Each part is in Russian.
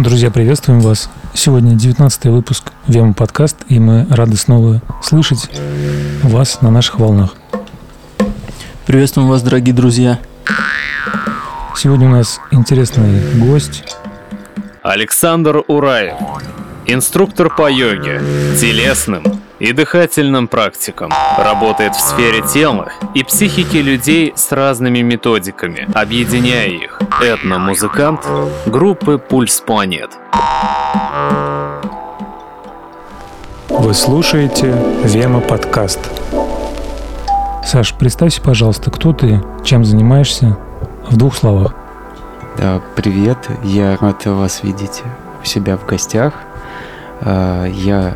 Друзья, приветствуем вас. Сегодня 19 выпуск Вема подкаст, и мы рады снова слышать вас на наших волнах. Приветствуем вас, дорогие друзья. Сегодня у нас интересный гость. Александр Ураев, инструктор по йоге, телесным и дыхательным практикам. Работает в сфере тела и психики людей с разными методиками, объединяя их. Этномузыкант группы «Пульс планет». Вы слушаете Вема подкаст. Саш, представься, пожалуйста, кто ты, чем занимаешься, в двух словах. Да, привет, я рад вас видеть у себя в гостях. А, я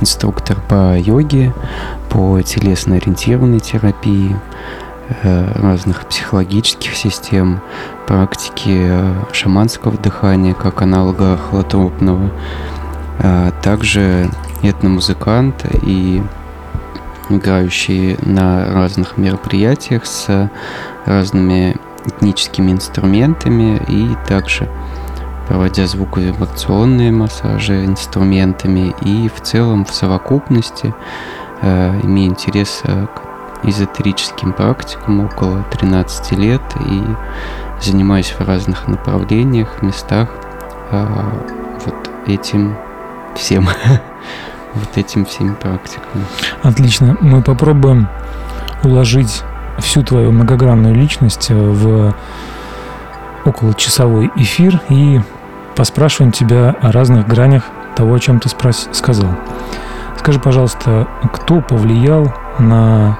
инструктор по йоге, по телесно-ориентированной терапии, разных психологических систем, практики э, шаманского дыхания как аналога холотропного, а также этномузыкант и играющий на разных мероприятиях с разными этническими инструментами и также проводя звуковибрационные массажи инструментами и в целом в совокупности, э, имея интерес э, к эзотерическим практикам около 13 лет и занимаюсь в разных направлениях, местах э, вот этим всем, вот этим всеми практиками. Отлично. Мы попробуем уложить всю твою многогранную личность в около часовой эфир и поспрашиваем тебя о разных гранях того, о чем ты спрос... сказал. Скажи, пожалуйста, кто повлиял на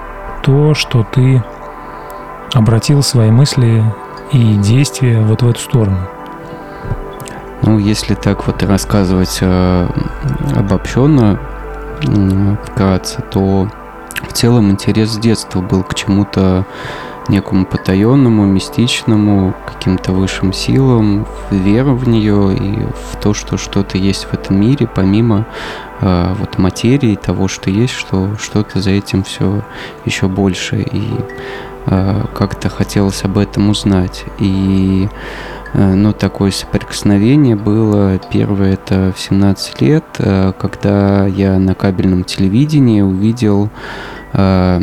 то, что ты обратил свои мысли и действия вот в эту сторону? Ну, если так вот рассказывать э, обобщенно, э, вкратце, то в целом интерес с детства был к чему-то некому потаенному, мистичному, каким-то высшим силам, вера в нее и в то, что что-то есть в этом мире, помимо э, вот материи, того, что есть, что что-то за этим все еще больше. И э, как-то хотелось об этом узнать. И э, ну, такое соприкосновение было. Первое это в 17 лет, э, когда я на кабельном телевидении увидел э,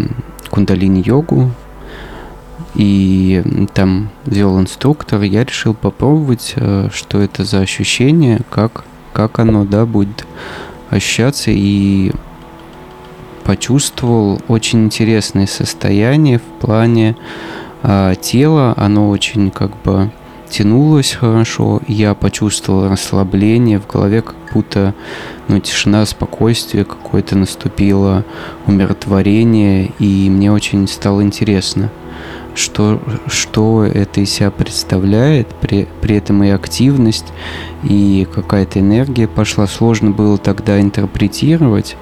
кундалини-йогу, и там вел инструктор, я решил попробовать, э, что это за ощущение, как, как оно, да, будет ощущаться, и почувствовал очень интересное состояние в плане э, тела, оно очень как бы тянулось хорошо, я почувствовал расслабление в голове, как будто ну, тишина, спокойствие какое-то наступило, умиротворение, и мне очень стало интересно что, что это из себя представляет, при, при этом и активность, и какая-то энергия пошла. Сложно было тогда интерпретировать,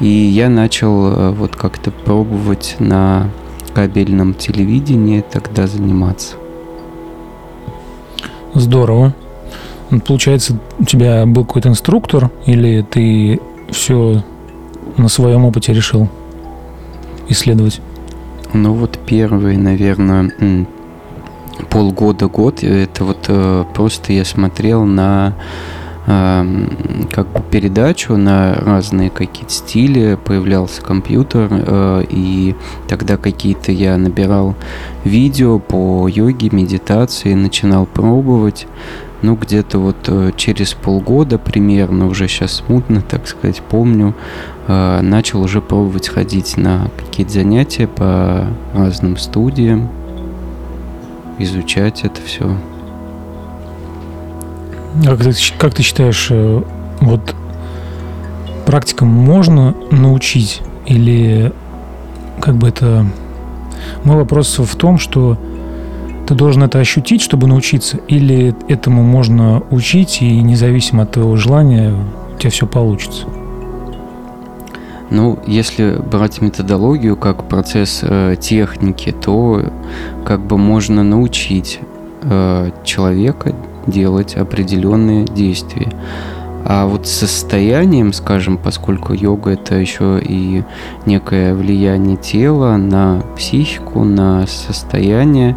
и я начал э, вот как-то пробовать на кабельном телевидении тогда заниматься. Здорово. Ну, получается, у тебя был какой-то инструктор, или ты все на своем опыте решил исследовать? Ну вот первые, наверное, полгода-год, это вот э, просто я смотрел на э, как бы передачу на разные какие-то стили, появлялся компьютер, э, и тогда какие-то я набирал видео по йоге, медитации, начинал пробовать. Ну, где-то вот э, через полгода примерно, уже сейчас смутно, так сказать, помню, э, начал уже пробовать ходить на какие-то занятия по разным студиям, изучать это все. Как ты, как ты считаешь, э, вот практикам можно научить или как бы это... Мой вопрос в том, что ты должен это ощутить, чтобы научиться, или этому можно учить, и независимо от твоего желания у тебя все получится? Ну, если брать методологию как процесс э, техники, то как бы можно научить э, человека делать определенные действия. А вот состоянием, скажем, поскольку йога это еще и некое влияние тела на психику, на состояние,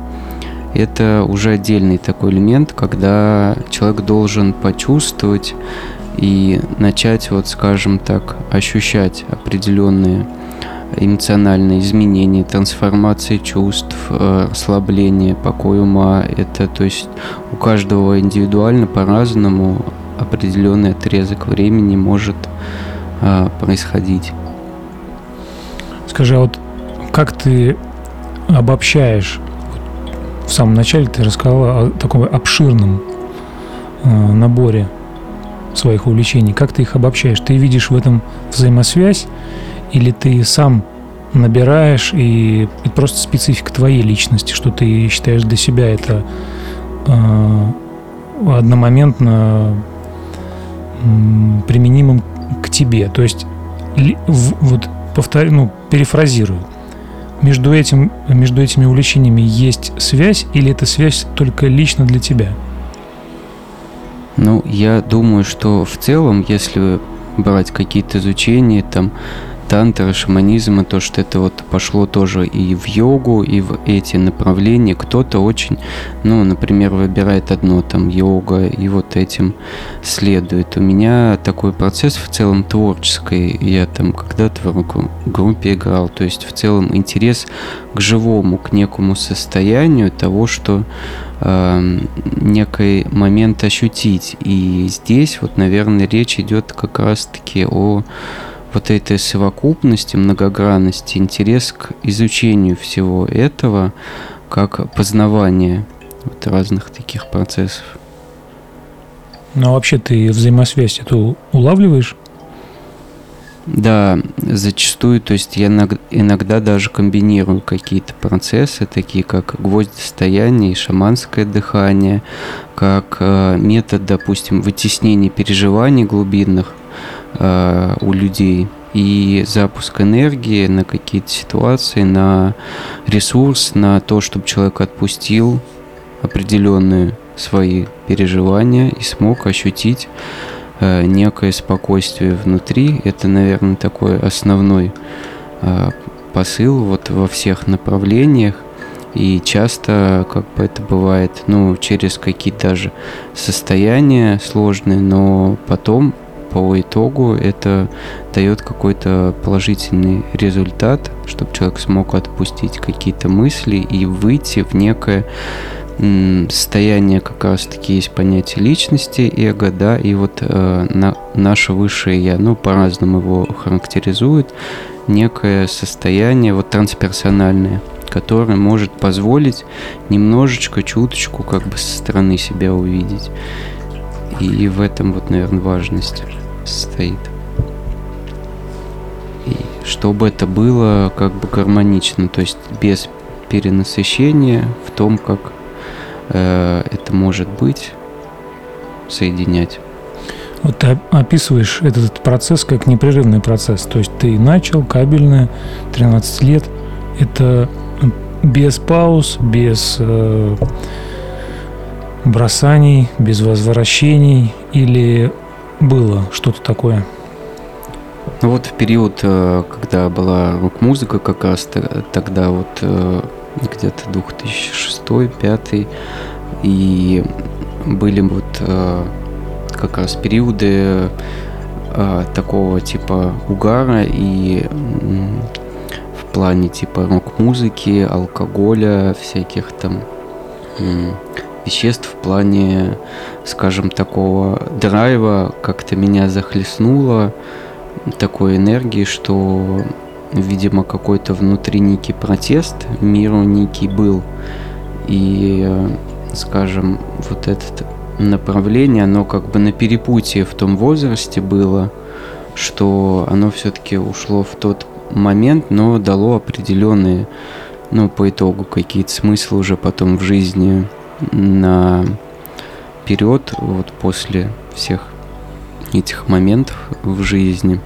это уже отдельный такой элемент, когда человек должен почувствовать и начать, вот скажем так, ощущать определенные эмоциональные изменения, трансформации чувств, э, расслабление, покой ума. Это, то есть, у каждого индивидуально по-разному определенный отрезок времени может э, происходить. Скажи, а вот как ты обобщаешь? В самом начале ты рассказал о таком обширном э, наборе своих увлечений. Как ты их обобщаешь? Ты видишь в этом взаимосвязь или ты сам набираешь и это просто специфика твоей личности, что ты считаешь для себя это э, одномоментно э, применимым к тебе. То есть в, вот повторю, ну, перефразирую. Между, этим, между этими увлечениями есть связь или это связь только лично для тебя? Ну, я думаю, что в целом, если брать какие-то изучения, там, тантра, шаманизма, то, что это вот пошло тоже и в йогу, и в эти направления. Кто-то очень, ну, например, выбирает одно, там, йога, и вот этим следует. У меня такой процесс в целом творческий. Я там когда-то в группе играл. То есть в целом интерес к живому, к некому состоянию того, что э, некий момент ощутить. И здесь вот, наверное, речь идет как раз-таки о вот этой совокупности, многогранности, интерес к изучению всего этого, как познавание вот разных таких процессов. Ну а вообще ты взаимосвязь эту улавливаешь? Да, зачастую, то есть я иногда даже комбинирую какие-то процессы, такие как гвоздистояние и шаманское дыхание, как э, метод, допустим, вытеснения переживаний глубинных – э, у людей и запуск энергии на какие-то ситуации, на ресурс, на то, чтобы человек отпустил определенные свои переживания и смог ощутить э, некое спокойствие внутри. Это, наверное, такой основной э, посыл вот во всех направлениях. И часто, как бы это бывает, ну, через какие-то даже состояния сложные, но потом по итогу это дает какой-то положительный результат, чтобы человек смог отпустить какие-то мысли и выйти в некое состояние как раз-таки есть понятие личности, эго, да, и вот э, на, наше высшее я, ну, по-разному его характеризует, некое состояние вот трансперсональное, которое может позволить немножечко, чуточку как бы со стороны себя увидеть. И в этом вот, наверное, важность стоит. И чтобы это было как бы гармонично, то есть без перенасыщения в том, как э, это может быть, соединять. Вот ты описываешь этот процесс как непрерывный процесс. То есть ты начал кабельное 13 лет. Это без пауз, без э, бросаний, без возвращений или было что-то такое? Ну вот в период, э, когда была рок-музыка, как раз тогда вот э, где-то 2006-2005, и были вот э, как раз периоды такого типа угара и в плане типа рок-музыки, алкоголя, всяких там веществ в плане, скажем, такого драйва, как-то меня захлестнуло такой энергии, что, видимо, какой-то внутри протест миру некий был. И, скажем, вот это направление, оно как бы на перепутье в том возрасте было, что оно все-таки ушло в тот момент, но дало определенные, ну, по итогу какие-то смыслы уже потом в жизни на вперед, вот после всех этих моментов в жизни,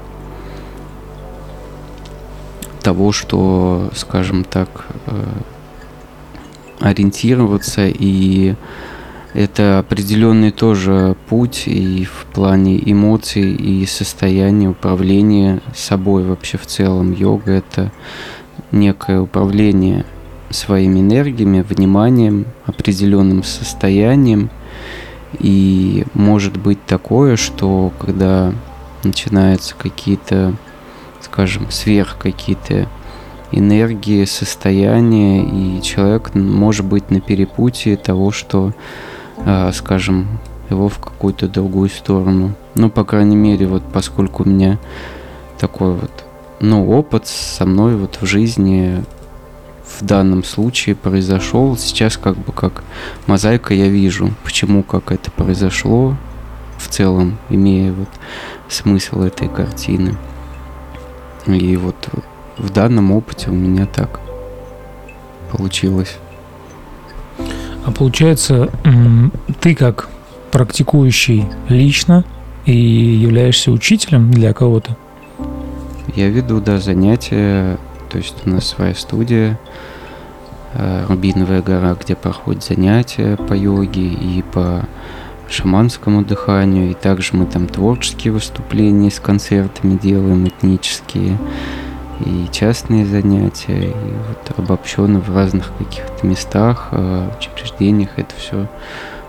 того, что, скажем так, э, ориентироваться и это определенный тоже путь и в плане эмоций и состояния управления собой вообще в целом. Йога это некое управление своими энергиями, вниманием, определенным состоянием. И может быть такое, что когда начинаются какие-то, скажем, сверх какие-то энергии, состояния, и человек может быть на перепутье того, что, а, скажем, его в какую-то другую сторону. Ну, по крайней мере, вот поскольку у меня такой вот, ну, опыт со мной вот в жизни в данном случае произошел. Сейчас как бы как мозаика я вижу, почему как это произошло в целом, имея вот смысл этой картины. И вот в данном опыте у меня так получилось. А получается, ты как практикующий лично и являешься учителем для кого-то? Я веду, да, занятия, то есть у нас своя студия, Рубиновая гора, где проходят занятия по йоге и по шаманскому дыханию, и также мы там творческие выступления с концертами делаем, этнические, и частные занятия, и вот обобщенно в разных каких-то местах, э, учреждениях это все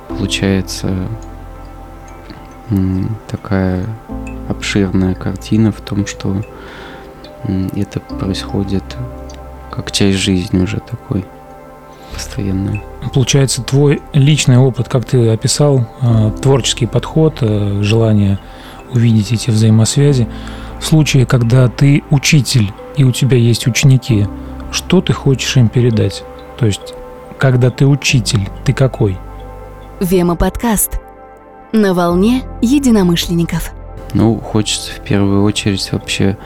получается такая обширная картина в том, что это происходит как часть жизни уже такой постоянная. Получается, твой личный опыт, как ты описал, э, творческий подход, э, желание увидеть эти взаимосвязи. В случае, когда ты учитель и у тебя есть ученики, что ты хочешь им передать? То есть, когда ты учитель, ты какой? Вема подкаст. На волне единомышленников. Ну, хочется в первую очередь вообще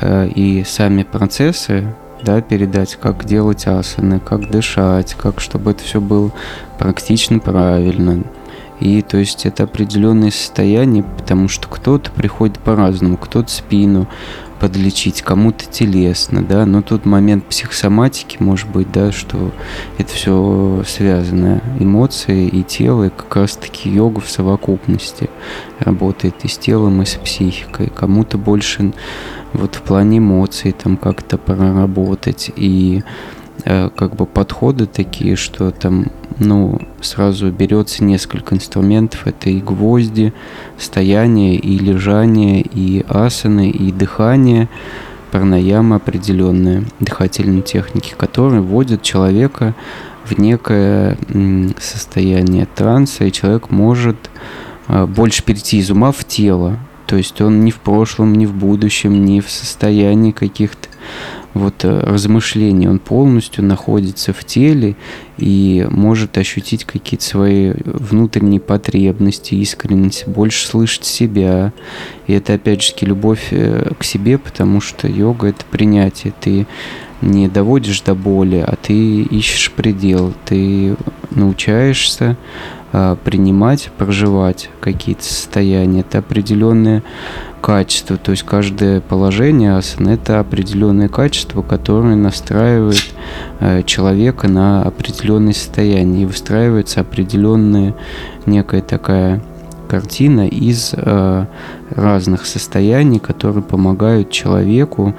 э, и сами процессы да, передать, как делать асаны, как дышать, как чтобы это все было практично правильно. И то есть это определенные состояния, потому что кто-то приходит по-разному, кто-то спину, подлечить, кому-то телесно, да, но тут момент психосоматики может быть, да, что это все связано, эмоции и тело, и как раз-таки йога в совокупности работает и с телом, и с психикой, кому-то больше вот в плане эмоций там как-то проработать, и Э, как бы подходы такие, что там, ну, сразу берется несколько инструментов. Это и гвозди, стояние, и лежание, и асаны, и дыхание, пранаяма определенные, дыхательные техники, которые вводят человека в некое состояние транса, и человек может э, больше перейти из ума в тело. То есть он ни в прошлом, ни в будущем, ни в состоянии каких-то вот э, размышлений, он полностью находится в теле и может ощутить какие-то свои внутренние потребности, искренность, больше слышать себя. И это опять же любовь э, к себе, потому что йога это принятие. Ты не доводишь до боли, а ты ищешь предел, ты научаешься принимать, проживать какие-то состояния. Это определенные качества, то есть каждое положение асаны – это определенное качество, которое настраивает э, человека на определенное состояние и выстраивается определенная некая такая картина из э, разных состояний, которые помогают человеку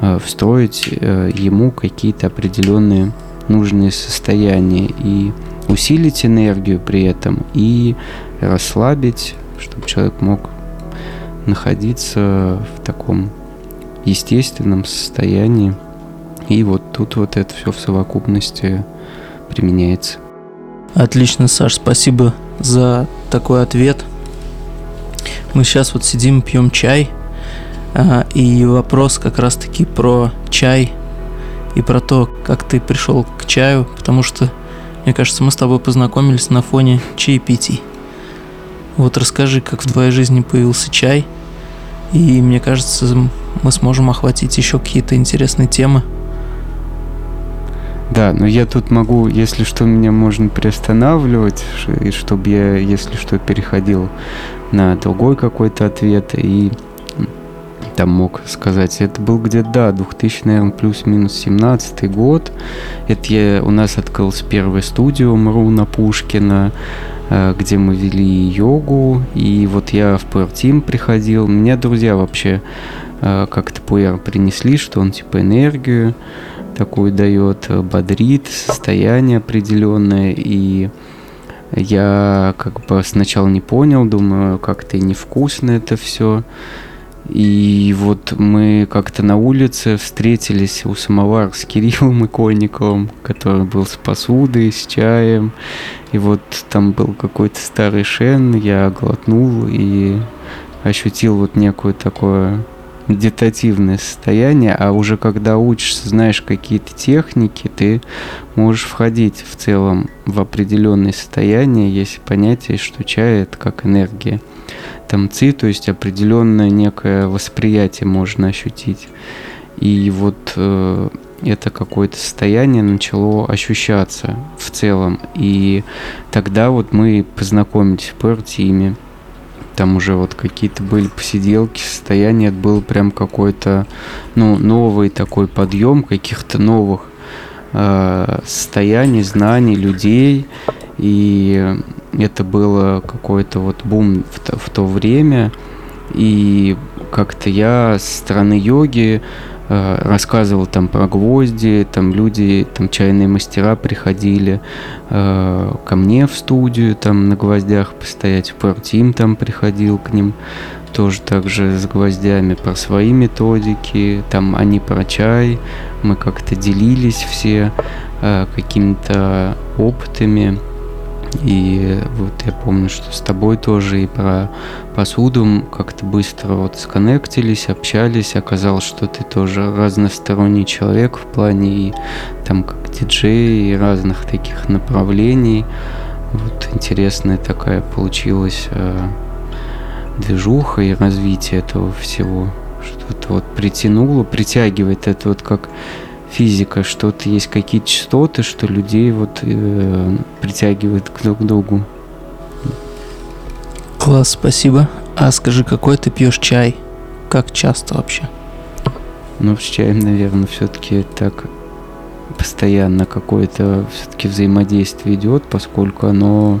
э, встроить ему какие-то определенные нужные состояния. И усилить энергию при этом и расслабить, чтобы человек мог находиться в таком естественном состоянии. И вот тут вот это все в совокупности применяется. Отлично, Саш, спасибо за такой ответ. Мы сейчас вот сидим, пьем чай, а, и вопрос как раз-таки про чай и про то, как ты пришел к чаю, потому что, мне кажется, мы с тобой познакомились на фоне чаепитий. Вот расскажи, как в твоей жизни появился чай, и мне кажется, мы сможем охватить еще какие-то интересные темы. Да, но я тут могу, если что, меня можно приостанавливать, и чтобы я, если что, переходил на другой какой-то ответ и там мог сказать. Это был где-то, да, 2000, наверное, плюс-минус 17 год. Это я, у нас открылась первая студия Мруна Пушкина, э, где мы вели йогу. И вот я в Пуэр приходил. Меня друзья вообще э, как-то пуэр принесли, что он типа энергию такую дает, бодрит, состояние определенное, и я как бы сначала не понял, думаю, как-то невкусно это все. И вот мы как-то на улице встретились у самовара с Кириллом Иконниковым, который был с посудой, с чаем. И вот там был какой-то старый шен, я глотнул и ощутил вот некое такое медитативное состояние, а уже когда учишься, знаешь какие-то техники, ты можешь входить в целом в определенное состояние, есть понятие, что чай это как энергия. Там ци, то есть определенное некое восприятие можно ощутить. И вот э, это какое-то состояние начало ощущаться в целом. И тогда вот мы познакомились в пэр-тиме там уже вот какие-то были посиделки, состояние, это был прям какой-то, ну, новый такой подъем каких-то новых э, состояний, знаний, людей, и это было какой-то вот бум в, в то время, и как-то я с стороны йоги рассказывал там про гвозди, там люди, там чайные мастера приходили э, ко мне в студию, там на гвоздях постоять, Партим там приходил к ним, тоже также с гвоздями, про свои методики, там они про чай, мы как-то делились все э, какими-то опытами, и вот я помню, что с тобой тоже и про посуду как-то быстро вот сконнектились, общались. Оказалось, что ты тоже разносторонний человек в плане и там как диджей и разных таких направлений. Вот интересная такая получилась э, движуха и развитие этого всего. Что-то вот притянуло, притягивает это вот как физика, что-то есть какие-то частоты, что людей вот э, притягивает к друг другу. Класс, спасибо. А скажи, какой ты пьешь чай? Как часто вообще? Ну, с чаем, наверное, все-таки так постоянно какое-то все-таки взаимодействие идет, поскольку оно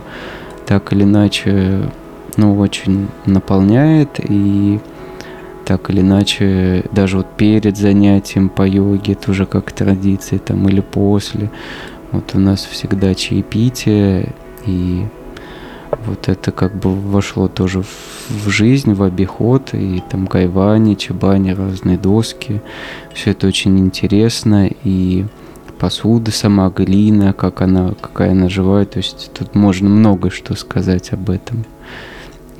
так или иначе, ну, очень наполняет и так или иначе, даже вот перед занятием по йоге, это уже как традиция, там, или после. Вот у нас всегда чаепитие, и вот это как бы вошло тоже в, жизнь, в обиход, и там гайвани, чебани, разные доски. Все это очень интересно, и посуда сама, глина, как она, какая она живая, то есть тут можно много что сказать об этом.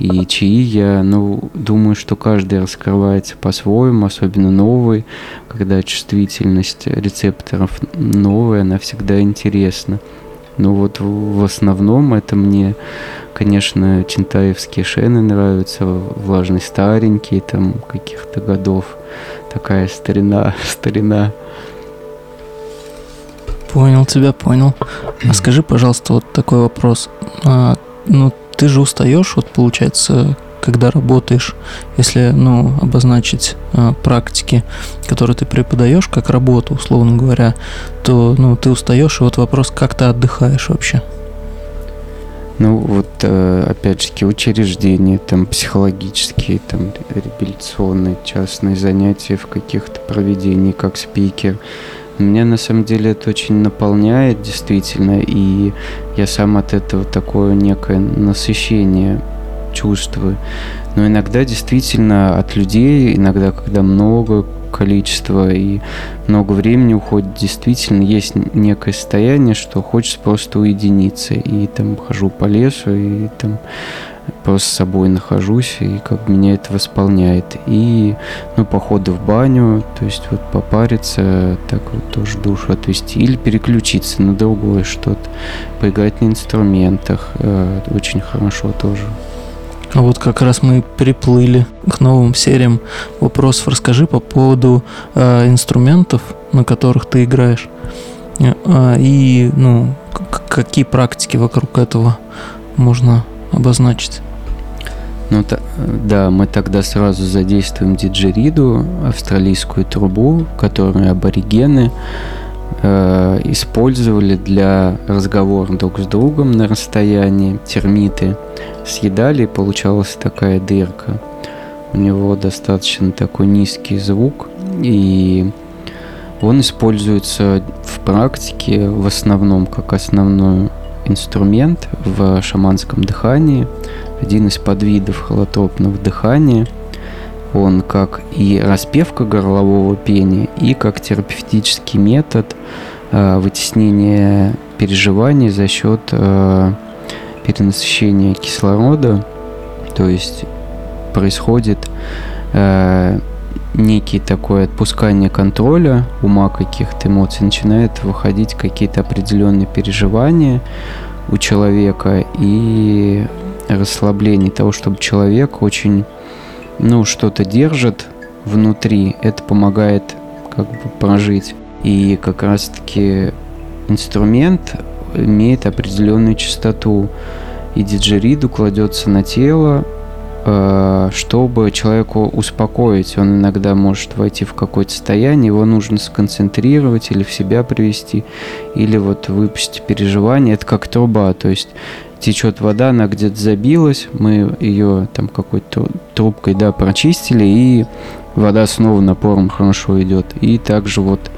И чаи я, ну, думаю, что каждый раскрывается по-своему, особенно новый, когда чувствительность рецепторов новая, она всегда интересна. Но вот в основном это мне, конечно, чинтаевские шены нравятся, влажный старенький, там, каких-то годов. Такая старина, старина. Понял тебя, понял. А скажи, пожалуйста, вот такой вопрос. А, ну, ты же устаешь, вот получается, когда работаешь, если, ну, обозначить э, практики, которые ты преподаешь как работу, условно говоря, то, ну, ты устаешь, и вот вопрос, как ты отдыхаешь вообще? Ну, вот, э, опять же, учреждения, там, психологические, там, реабилитационные, частные занятия в каких-то проведениях, как спикер – меня на самом деле это очень наполняет действительно, и я сам от этого такое некое насыщение чувствую. Но иногда действительно от людей, иногда когда много количества и много времени уходит, действительно есть некое состояние, что хочется просто уединиться. И там хожу по лесу, и там с собой нахожусь, и как меня это восполняет. И, ну, походы в баню, то есть вот попариться, так вот тоже душу отвести, или переключиться на другое что-то, поиграть на инструментах, э, очень хорошо тоже. А вот как раз мы приплыли к новым сериям вопросов. Расскажи по поводу э, инструментов, на которых ты играешь. Э, и, ну, какие практики вокруг этого можно обозначить? Ну да, мы тогда сразу задействуем диджериду, австралийскую трубу, которую аборигены э, использовали для разговора друг с другом на расстоянии. Термиты съедали, и получалась такая дырка. У него достаточно такой низкий звук, и Он используется в практике в основном как основной инструмент в шаманском дыхании, один из подвидов холотропного дыхания. Он как и распевка горлового пения, и как терапевтический метод э, вытеснения переживаний за счет э, перенасыщения кислорода. То есть происходит э, некий такое отпускание контроля ума каких-то эмоций, начинает выходить какие-то определенные переживания у человека и расслабление того, чтобы человек очень, ну, что-то держит внутри, это помогает как бы прожить. И как раз-таки инструмент имеет определенную частоту. И диджериду кладется на тело, чтобы человеку успокоить, он иногда может войти в какое-то состояние, его нужно сконцентрировать или в себя привести, или вот выпустить переживание. Это как труба, то есть течет вода, она где-то забилась, мы ее там какой-то трубкой, да, прочистили, и вода снова напором хорошо идет. И также вот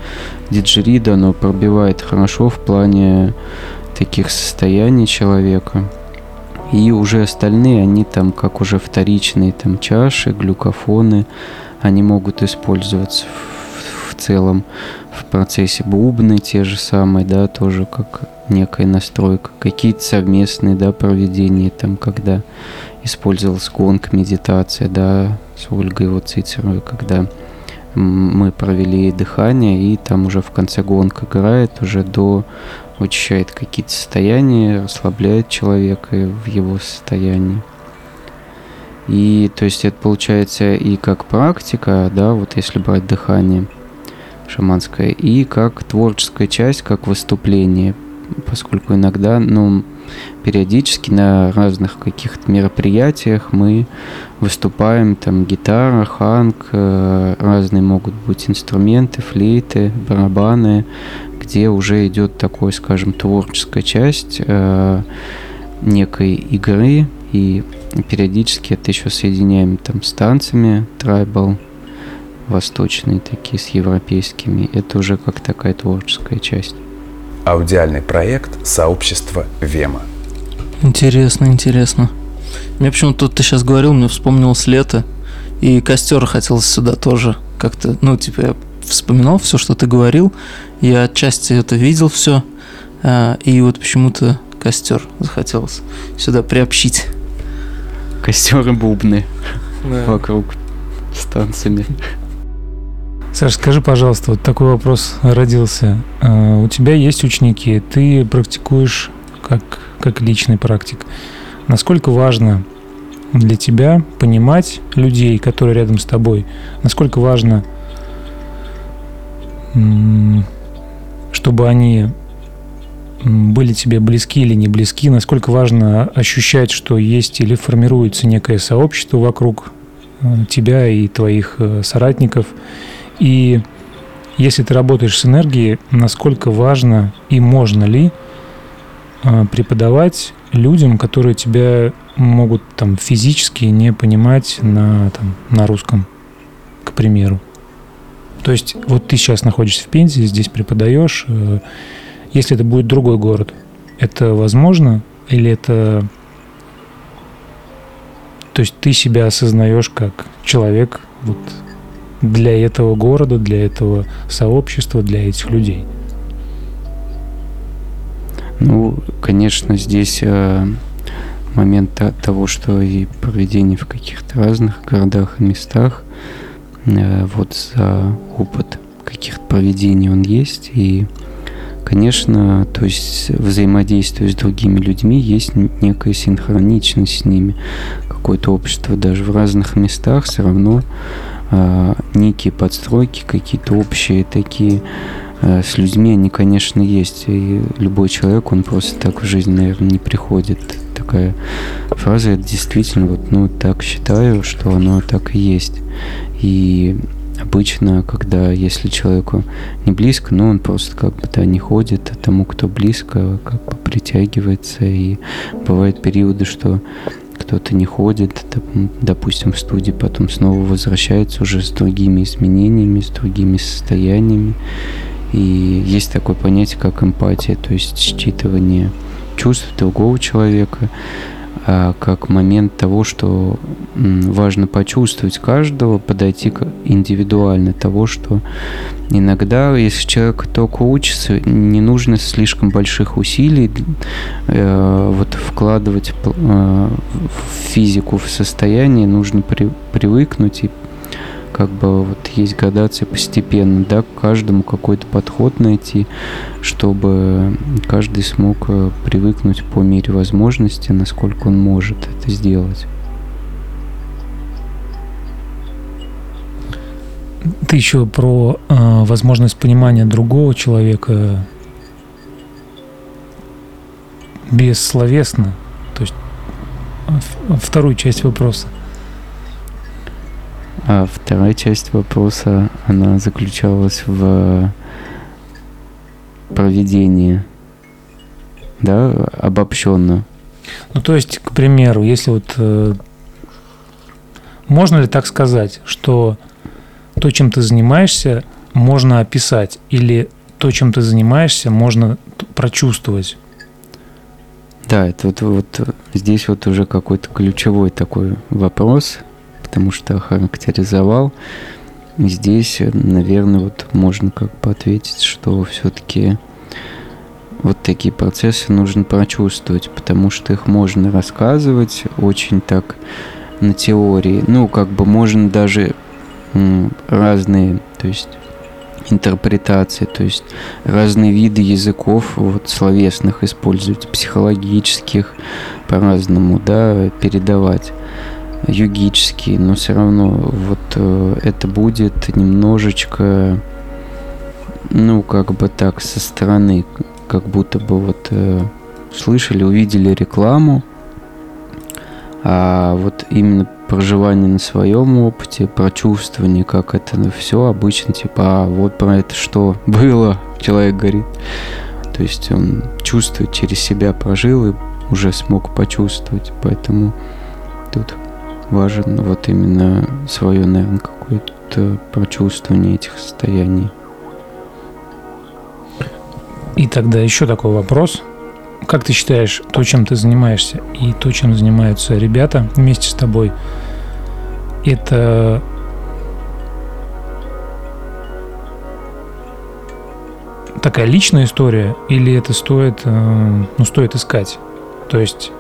диджерида, оно пробивает хорошо в плане таких состояний человека. И уже остальные, они там как уже вторичные там чаши, глюкофоны, они могут использоваться в, в целом в процессе. Бубны те же самые, да, тоже как некая настройка, какие-то совместные, да, проведения, там, когда использовалась гонка, медитация, да, с Ольгой вот Цицеровой, когда мы провели дыхание, и там уже в конце гонка играет уже до очищает какие-то состояния, расслабляет человека в его состоянии. И то есть это получается и как практика, да, вот если брать дыхание шаманское, и как творческая часть, как выступление, поскольку иногда, ну, периодически на разных каких-то мероприятиях мы выступаем, там гитара, ханг, э, разные могут быть инструменты, флейты, барабаны, где уже идет такой, скажем, творческая часть э, некой игры, и периодически это еще соединяем там с танцами, трайбал, восточные такие, с европейскими. Это уже как такая творческая часть. Аудиальный проект сообщества Вема. Интересно, интересно. Мне почему-то ты сейчас говорил, мне вспомнилось лето, и костер хотелось сюда тоже как-то, ну, типа, я вспоминал все, что ты говорил, я отчасти это видел все, а, и вот почему-то костер захотелось сюда приобщить. Костер и бубны да. вокруг станциями. Саша, скажи, пожалуйста, вот такой вопрос родился. А, у тебя есть ученики, ты практикуешь как, как личный практик. Насколько важно для тебя понимать людей, которые рядом с тобой? Насколько важно чтобы они были тебе близки или не близки, насколько важно ощущать, что есть или формируется некое сообщество вокруг э, тебя и твоих э, соратников. И если ты работаешь с энергией, насколько важно и можно ли э, преподавать людям, которые тебя могут там физически не понимать на, там, на русском, к примеру. То есть вот ты сейчас находишься в Пензе, здесь преподаешь. Э, если это будет другой город, это возможно или это... То есть ты себя осознаешь как человек вот для этого города, для этого сообщества, для этих людей? Ну, конечно, здесь э, момент того, что и проведение в каких-то разных городах и местах – вот за опыт каких-то проведений он есть. И, конечно, то есть взаимодействие с другими людьми есть некая синхроничность с ними. Какое-то общество даже в разных местах все равно э, некие подстройки, какие-то общие такие э, с людьми они, конечно, есть. И любой человек, он просто так в жизнь, наверное, не приходит. Такая фраза, это действительно, вот, ну, так считаю, что оно так и есть. И обычно, когда если человеку не близко, ну он просто как бы да, не ходит, а тому, кто близко, как бы притягивается. И бывают периоды, что кто-то не ходит, допустим, в студии, потом снова возвращается уже с другими изменениями, с другими состояниями. И есть такое понятие, как эмпатия, то есть считывание чувств другого человека, а как момент того, что важно почувствовать каждого, подойти индивидуально того, что иногда, если человек только учится, не нужно слишком больших усилий э, вот вкладывать э, в физику, в состояние, нужно при, привыкнуть и как бы вот есть градация постепенно, да, к каждому какой-то подход найти, чтобы каждый смог э, привыкнуть по мере возможности, насколько он может это сделать. Ты еще про э, возможность понимания другого человека бессловесно, то есть вторую часть вопроса. А вторая часть вопроса, она заключалась в проведении, да, обобщенно. Ну, то есть, к примеру, если вот... Э, можно ли так сказать, что то, чем ты занимаешься, можно описать, или то, чем ты занимаешься, можно прочувствовать? Да, это вот, вот здесь вот уже какой-то ключевой такой вопрос – потому что характеризовал. Здесь, наверное, вот можно как бы ответить, что все-таки вот такие процессы нужно прочувствовать, потому что их можно рассказывать очень так на теории. Ну, как бы можно даже разные, то есть интерпретации, то есть разные виды языков вот, словесных использовать, психологических по-разному, да, передавать югический, но все равно вот э, это будет немножечко, ну, как бы так, со стороны, как будто бы вот э, слышали, увидели рекламу, а вот именно проживание на своем опыте, прочувствование, как это все обычно, типа, а вот про это что было, человек говорит. То есть он чувствует через себя, прожил и уже смог почувствовать, поэтому тут важен вот именно свое, наверное, какое-то прочувствование этих состояний. И тогда еще такой вопрос. Как ты считаешь, то, чем ты занимаешься, и то, чем занимаются ребята вместе с тобой, это такая личная история, или это стоит, э, ну, стоит искать? То есть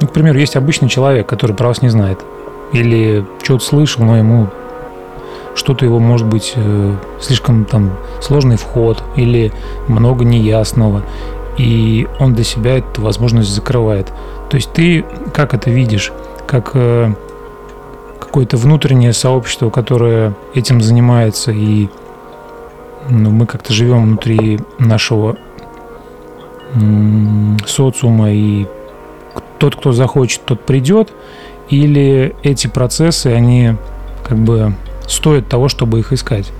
ну, к примеру, есть обычный человек, который про вас не знает. Или что-то слышал, но ему что-то его может быть э, слишком там сложный вход или много неясного. И он для себя эту возможность закрывает. То есть ты как это видишь? Как э, какое-то внутреннее сообщество, которое этим занимается, и ну, мы как-то живем внутри нашего социума и тот, кто захочет, тот придет, или эти процессы, они как бы стоят того, чтобы их искать?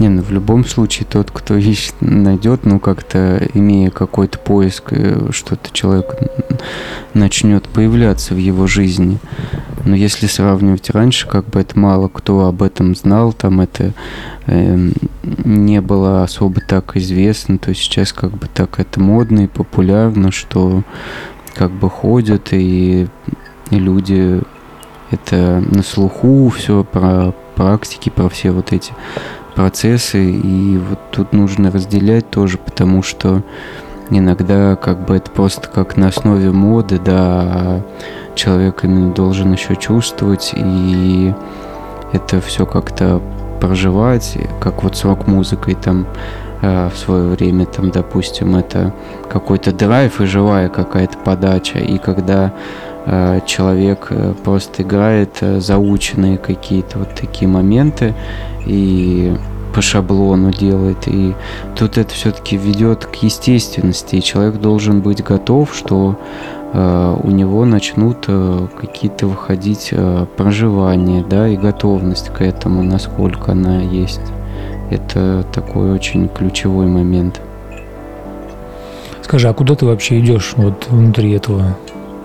Не, ну в любом случае тот, кто ищет, найдет, ну как-то имея какой-то поиск, э, что-то человек начнет появляться в его жизни. Но если сравнивать раньше, как бы это мало кто об этом знал, там это э, не было особо так известно, то сейчас как бы так это модно и популярно, что как бы ходят, и, люди это на слуху, все про практики, про все вот эти процессы, и вот тут нужно разделять тоже, потому что иногда как бы это просто как на основе моды, да, а человек именно должен еще чувствовать, и это все как-то проживать, как вот с рок-музыкой там в свое время, там, допустим, это какой-то драйв и живая какая-то подача. И когда э, человек э, просто играет заученные какие-то вот такие моменты и по шаблону делает. И тут это все-таки ведет к естественности. И человек должен быть готов, что э, у него начнут э, какие-то выходить э, проживания, да, и готовность к этому, насколько она есть. Это такой очень ключевой момент. Скажи, а куда ты вообще идешь вот внутри этого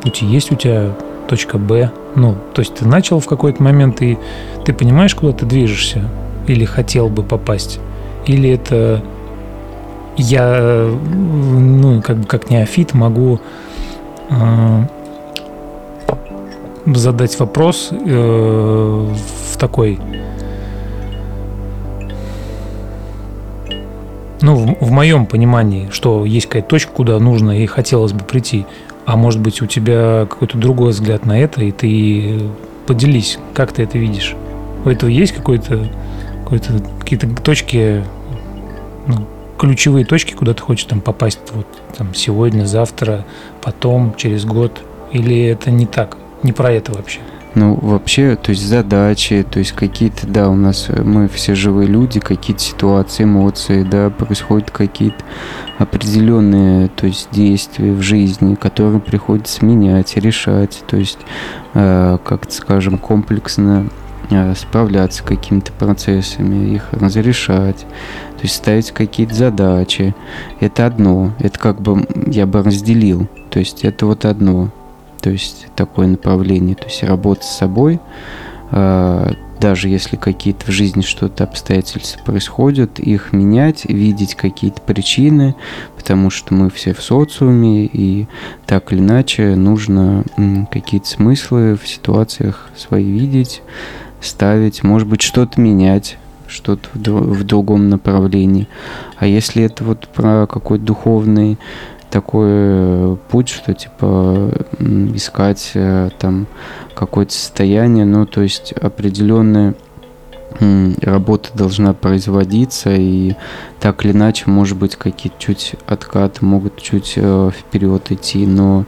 пути? Есть у тебя точка Б? Ну, то есть ты начал в какой-то момент, и ты понимаешь, куда ты движешься? Или хотел бы попасть? Или это я, ну, как бы как неофит могу э, задать вопрос э, в такой ну, в, в моем понимании, что есть какая-то точка, куда нужно и хотелось бы прийти. А может быть, у тебя какой-то другой взгляд на это, и ты поделись, как ты это видишь. У этого есть какой-то, какой-то какие-то точки, ну, ключевые точки, куда ты хочешь там попасть вот там сегодня, завтра, потом, через год? Или это не так? Не про это вообще? Ну, вообще, то есть задачи, то есть какие-то, да, у нас э, мы все живые люди, какие-то ситуации, эмоции, да, происходят какие-то определенные, то есть действия в жизни, которые приходится менять, решать, то есть, э, как-то, скажем, комплексно э, справляться с какими-то процессами, их разрешать, то есть ставить какие-то задачи. Это одно, это как бы я бы разделил, то есть это вот одно то есть такое направление, то есть работа с собой, а, даже если какие-то в жизни что-то обстоятельства происходят, их менять, видеть какие-то причины, потому что мы все в социуме, и так или иначе нужно какие-то смыслы в ситуациях свои видеть, ставить, может быть, что-то менять, что-то в, другом направлении. А если это вот про какой-то духовный такой э, путь, что типа искать э, там какое-то состояние, ну то есть определенная работа должна производиться, и так или иначе, может быть, какие-то чуть откаты могут чуть э, вперед идти, но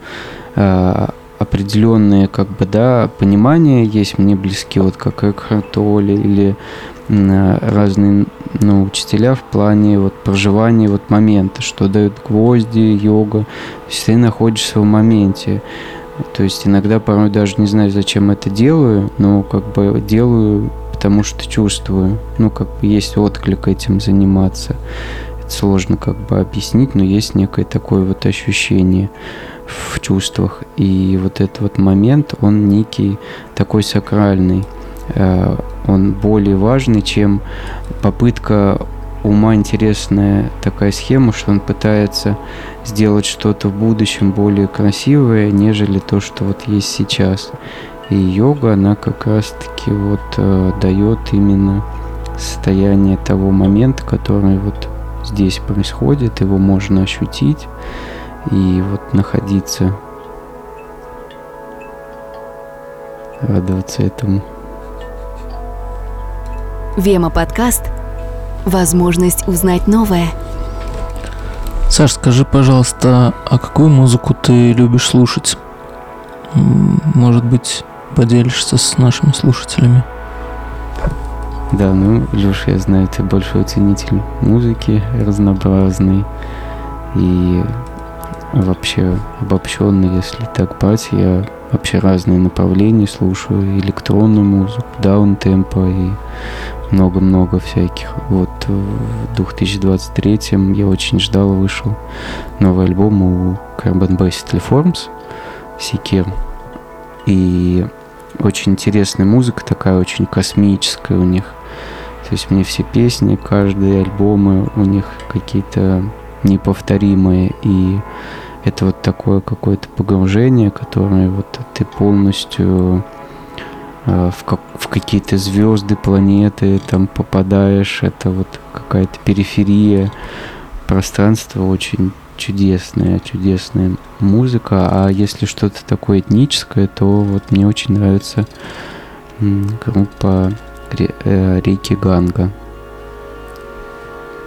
определенные, как бы, да, понимания есть мне близки, вот как Экхарт Толли или разные ну, учителя в плане вот проживания вот момента, что дают гвозди, йога. То есть ты находишься в моменте. То есть иногда порой даже не знаю, зачем это делаю, но как бы делаю, потому что чувствую. Ну, как бы есть отклик этим заниматься. Это сложно как бы объяснить, но есть некое такое вот ощущение в чувствах. И вот этот вот момент, он некий такой сакральный. Э, он более важный, чем попытка ума интересная такая схема, что он пытается сделать что-то в будущем более красивое, нежели то, что вот есть сейчас. И йога, она как раз-таки вот э, дает именно состояние того момента, который вот здесь происходит, его можно ощутить и вот находиться, радоваться этому. Вема подкаст – возможность узнать новое. Саш, скажи, пожалуйста, а какую музыку ты любишь слушать? Может быть, поделишься с нашими слушателями? Да, ну, Леша, я знаю, ты большой ценитель музыки разнообразной. И вообще обобщенный, если так брать, я вообще разные направления слушаю, электронную музыку, даунтемпо и много-много всяких. Вот в 2023 я очень ждал, вышел новый альбом у Carbon Based Forms, Секир. И очень интересная музыка такая, очень космическая у них. То есть мне все песни, каждые альбомы у них какие-то неповторимые. И это вот такое какое-то погружение, которое вот ты полностью Э, в, как, в какие-то звезды, планеты там попадаешь, это вот какая-то периферия пространства очень чудесная, чудесная музыка. А если что-то такое этническое, то вот мне очень нравится группа э, Реки Ганга.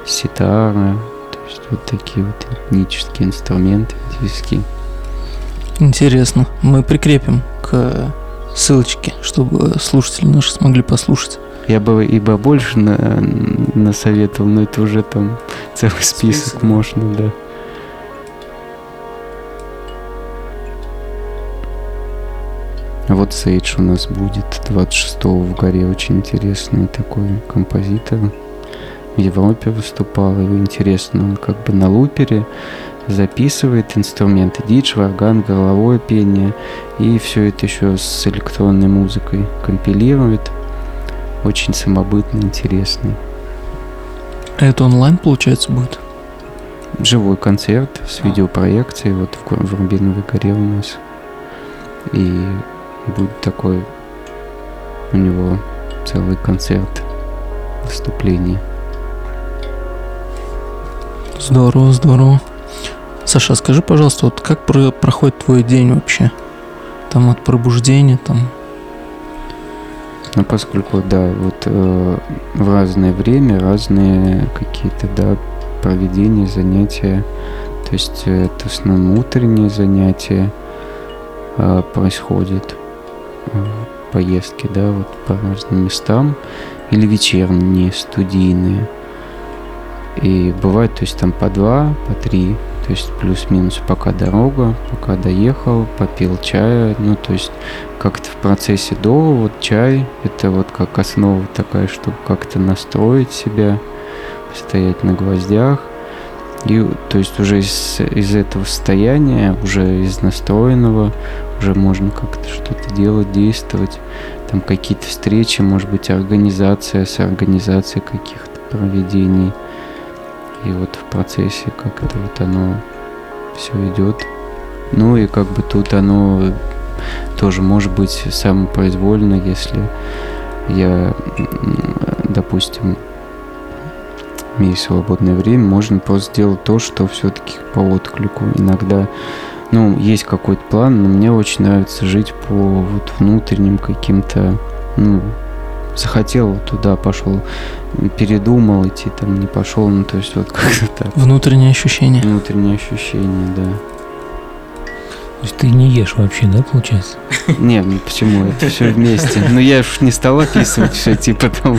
Ситара, есть вот такие вот этнические инструменты индийские. Интересно. Мы прикрепим к ссылочки, чтобы слушатели наши смогли послушать. Я бы и бы больше на, насоветовал, но это уже там целый список, список. можно, да. Вот Сейдж у нас будет 26 в горе. Очень интересный такой композитор. В Европе выступал. Его интересно, он как бы на лупере записывает инструменты дидж, варган, горловое пение, и все это еще с электронной музыкой компилирует. Очень самобытный, интересный. А это онлайн, получается, будет? Живой концерт с видеопроекцией вот в, в Рубиновой горе у нас. И будет такой у него целый концерт выступления. Здорово, здорово. Саша, скажи, пожалуйста, вот как про- проходит твой день вообще? Там от пробуждения, там... Ну, поскольку, да, вот э, в разное время разные какие-то, да, проведения, занятия. То есть э, это в основном утренние занятия э, происходят, э, поездки, да, вот по разным местам. Или вечерние, студийные. И бывает, то есть там по два, по три, то есть плюс-минус пока дорога, пока доехал, попил чая, ну то есть как-то в процессе до, вот чай, это вот как основа такая, чтобы как-то настроить себя, стоять на гвоздях. И то есть уже из, из этого состояния, уже из настроенного, уже можно как-то что-то делать, действовать. Там какие-то встречи, может быть, организация с организацией каких-то проведений. И вот в процессе как-то вот оно все идет. Ну и как бы тут оно тоже может быть самопроизвольно, если я, допустим, имею свободное время, можно просто сделать то, что все-таки по отклику. Иногда, ну, есть какой-то план, но мне очень нравится жить по вот внутренним каким-то, ну, захотел туда, пошел, передумал идти, там не пошел, ну то есть вот как-то так. Внутренние ощущения. Внутренние ощущения, да. То есть ты не ешь вообще, да, получается? Не, ну почему? Это все вместе. Ну я уж не стал описывать все, типа там.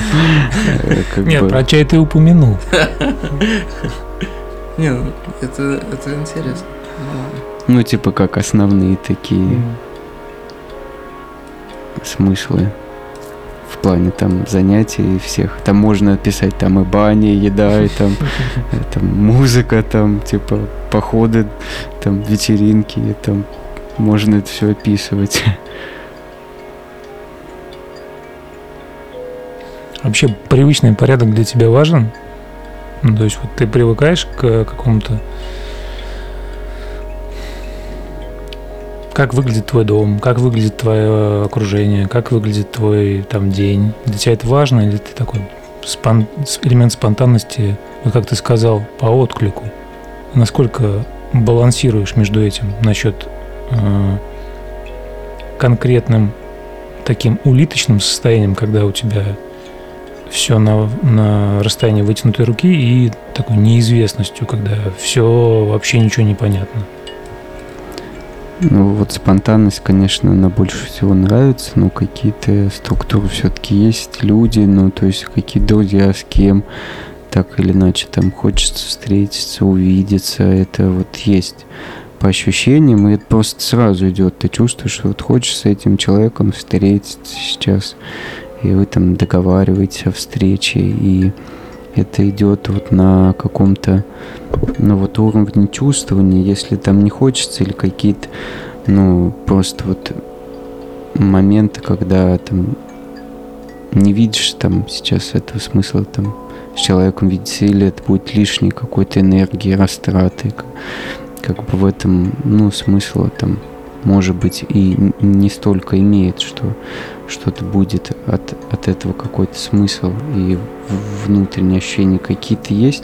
э, Нет, про чай ты упомянул. Не, ну, это, это интересно. Ну, типа как основные такие смыслы в плане там занятий и всех. Там можно писать там и бани, и еда, и там, э, там музыка, там типа походы, там вечеринки, и там можно это все описывать. Вообще привычный порядок для тебя важен? Ну, то есть вот ты привыкаешь к какому-то... Как выглядит твой дом, как выглядит твое окружение, как выглядит твой там день. Для тебя это важно или ты такой спон- элемент спонтанности, вот как ты сказал, по отклику? Насколько балансируешь между этим насчет э, конкретным таким улиточным состоянием, когда у тебя все на, на расстоянии вытянутой руки и такой неизвестностью, когда все вообще ничего не понятно. Ну, вот спонтанность, конечно, она больше всего нравится, но какие-то структуры все-таки есть, люди, ну, то есть какие друзья, с кем, так или иначе, там хочется встретиться, увидеться, это вот есть. По ощущениям, и это просто сразу идет, ты чувствуешь, что вот хочешь с этим человеком встретиться сейчас, и вы там договариваетесь о встрече, и это идет вот на каком-то, ну вот уровне чувствования, если там не хочется или какие-то, ну просто вот моменты, когда там не видишь там сейчас этого смысла там с человеком видеться, или это будет лишней какой-то энергии, растраты, как, как бы в этом, ну, смысла там может быть и не столько имеет, что что-то будет от, от этого какой-то смысл и внутренние ощущения какие-то есть.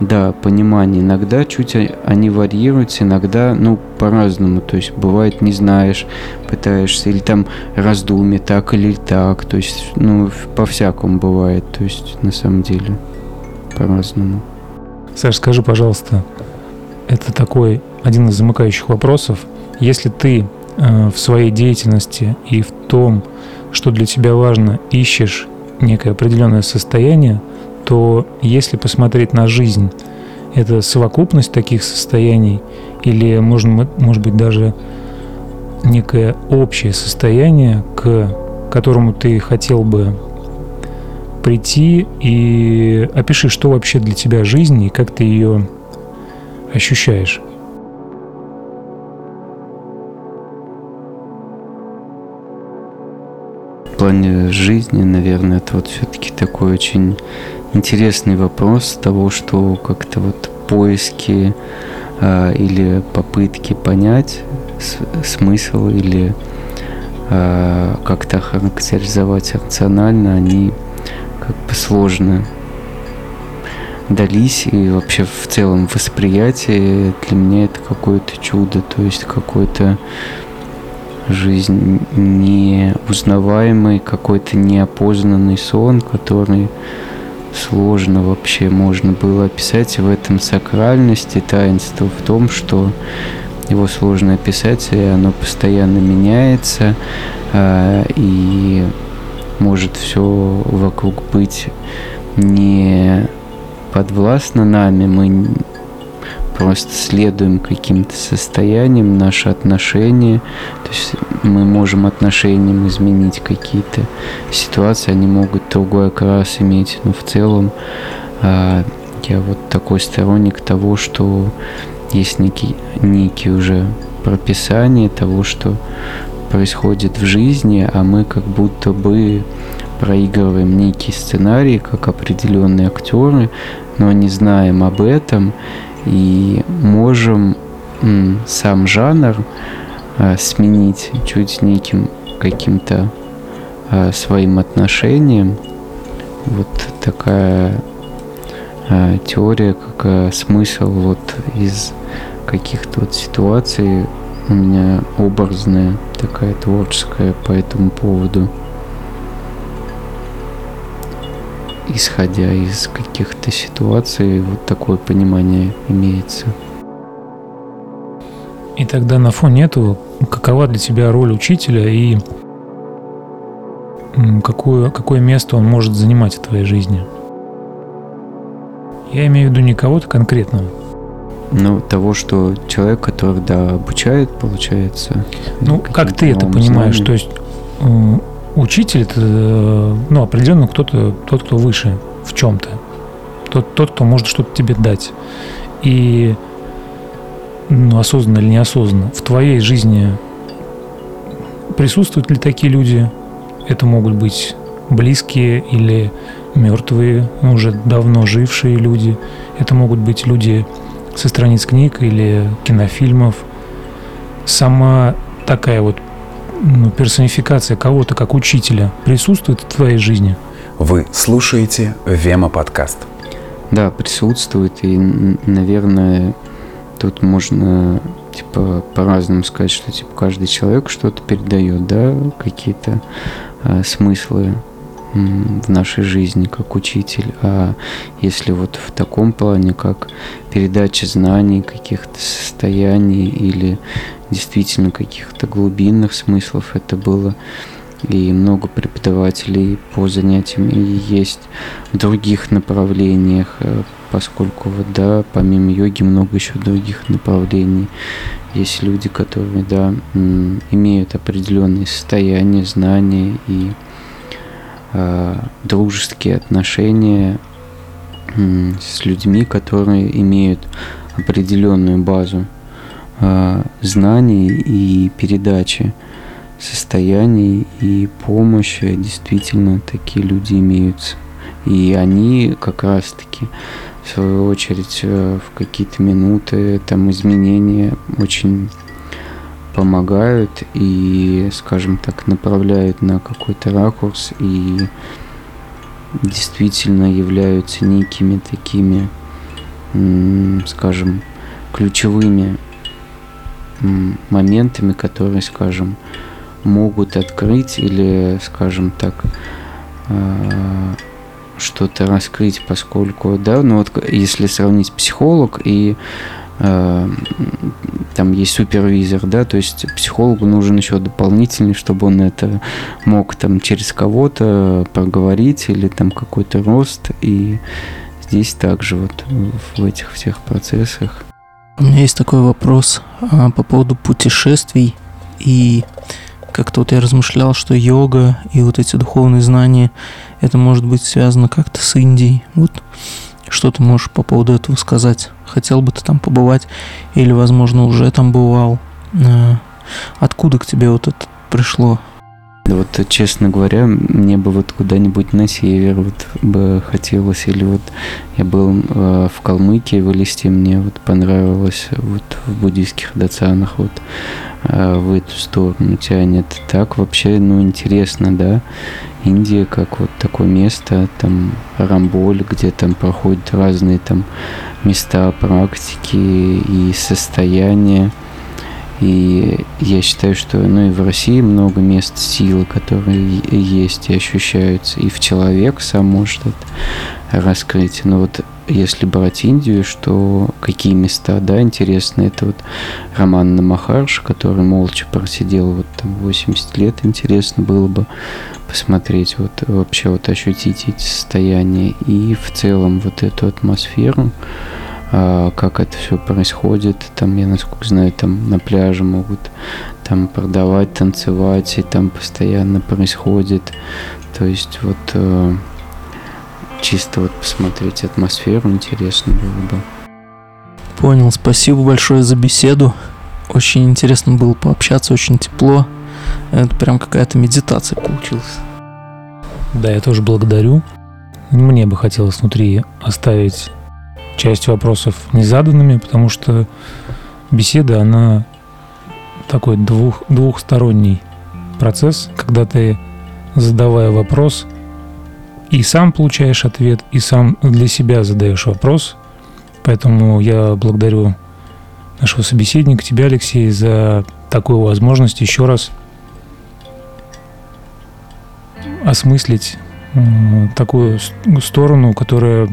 Да, понимание. Иногда чуть они варьируются, иногда, ну, по-разному. То есть бывает не знаешь, пытаешься, или там раздумье так или так. То есть, ну, по-всякому бывает. То есть, на самом деле, по-разному. Саш, скажи, пожалуйста, это такой один из замыкающих вопросов. Если ты э, в своей деятельности и в том, что для тебя важно, ищешь некое определенное состояние, то если посмотреть на жизнь, это совокупность таких состояний или, можно, может быть, даже некое общее состояние, к которому ты хотел бы прийти и опиши, что вообще для тебя жизнь и как ты ее ощущаешь? Плане жизни, наверное, это вот все-таки такой очень интересный вопрос того, что как-то вот поиски э, или попытки понять смысл или э, как-то характеризовать рационально, они как бы сложно дались. И вообще в целом восприятие для меня это какое-то чудо, то есть какой-то жизнь неузнаваемый, какой-то неопознанный сон, который сложно вообще можно было описать. В этом сакральность и таинство в том, что его сложно описать, и оно постоянно меняется, а, и может все вокруг быть не подвластно нами, мы просто следуем каким-то состояниям, наши отношения, то есть мы можем отношениям изменить какие-то ситуации, они могут другой окрас иметь, но в целом а, я вот такой сторонник того, что есть некий, некий уже прописание того, что происходит в жизни, а мы как будто бы проигрываем некий сценарий, как определенные актеры, но не знаем об этом и можем сам жанр а, сменить чуть неким каким-то а, своим отношением. Вот такая а, теория, как смысл вот из каких-то вот ситуаций у меня образная такая творческая по этому поводу. Исходя из каких-то ситуаций, вот такое понимание имеется. И тогда на фоне этого, какова для тебя роль учителя и какое, какое место он может занимать в твоей жизни? Я имею в виду не кого-то конкретного. Ну, того, что человек, который, да, обучает, получается. Ну, как ты это понимаешь? Знаниям. То есть учитель это ну, определенно кто-то, тот, кто выше в чем-то. Тот, тот, кто может что-то тебе дать. И ну, осознанно или неосознанно, в твоей жизни присутствуют ли такие люди? Это могут быть близкие или мертвые, уже давно жившие люди. Это могут быть люди со страниц книг или кинофильмов. Сама такая вот персонификация кого-то как учителя присутствует в твоей жизни? Вы слушаете Вема подкаст. Да, присутствует. И, наверное, тут можно типа по-разному сказать, что типа каждый человек что-то передает, да, какие-то э, смыслы в нашей жизни как учитель, а если вот в таком плане, как передача знаний, каких-то состояний или действительно каких-то глубинных смыслов это было. И много преподавателей по занятиям и есть в других направлениях, э, поскольку вот, да, помимо йоги много еще других направлений. Есть люди, которые, да, имеют определенные состояния, знания и э, дружеские отношения э, с людьми, которые имеют определенную базу знаний и передачи состояний и помощи действительно такие люди имеются. И они как раз-таки в свою очередь э, в какие-то минуты там изменения очень помогают и, скажем так, направляют на какой-то ракурс и действительно являются некими такими, скажем, ключевыми моментами, которые, скажем, могут открыть или, скажем так, а, что-то раскрыть, поскольку, да, ну вот если сравнить психолог и э, там есть супервизор, да, то есть психологу нужен еще дополнительный, чтобы он это мог там через кого-то проговорить или там какой-то рост, и здесь также вот в этих всех процессах у меня есть такой вопрос а, по поводу путешествий. И как-то вот я размышлял, что йога и вот эти духовные знания, это может быть связано как-то с Индией. Вот Что ты можешь по поводу этого сказать? Хотел бы ты там побывать или, возможно, уже там бывал? Э, откуда к тебе вот это пришло? Вот, честно говоря, мне бы вот куда-нибудь на север вот бы хотелось, или вот я был э, в Калмыкии, в Элисте, мне вот понравилось вот в буддийских дацанах вот э, в эту сторону тянет. Так вообще, ну, интересно, да, Индия как вот такое место, там Рамболь, где там проходят разные там места практики и состояния. И я считаю, что ну, и в России много мест силы, которые есть и ощущаются. И в человек сам может это раскрыть. Но вот если брать Индию, что какие места, да, интересны, это вот Роман Намахарш, который молча просидел вот там 80 лет, интересно было бы посмотреть, вот вообще вот ощутить эти состояния и в целом вот эту атмосферу, как это все происходит. Там, я насколько знаю, там на пляже могут там продавать, танцевать, и там постоянно происходит. То есть вот э, чисто вот посмотреть атмосферу интересно было бы. Понял, спасибо большое за беседу. Очень интересно было пообщаться, очень тепло. Это прям какая-то медитация получилась. Да, я тоже благодарю. Мне бы хотелось внутри оставить часть вопросов незаданными, потому что беседа, она такой двух, двухсторонний процесс, когда ты, задавая вопрос, и сам получаешь ответ, и сам для себя задаешь вопрос. Поэтому я благодарю нашего собеседника, тебя, Алексей, за такую возможность еще раз осмыслить э, такую сторону, которая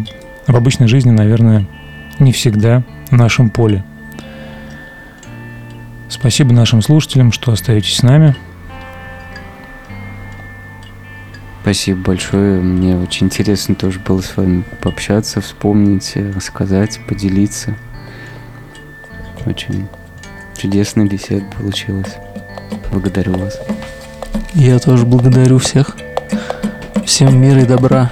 в обычной жизни, наверное, не всегда в нашем поле. Спасибо нашим слушателям, что остаетесь с нами. Спасибо большое. Мне очень интересно тоже было с вами пообщаться, вспомнить, рассказать, поделиться. Очень чудесная беседа получилась. Благодарю вас. Я тоже благодарю всех. Всем мира и добра.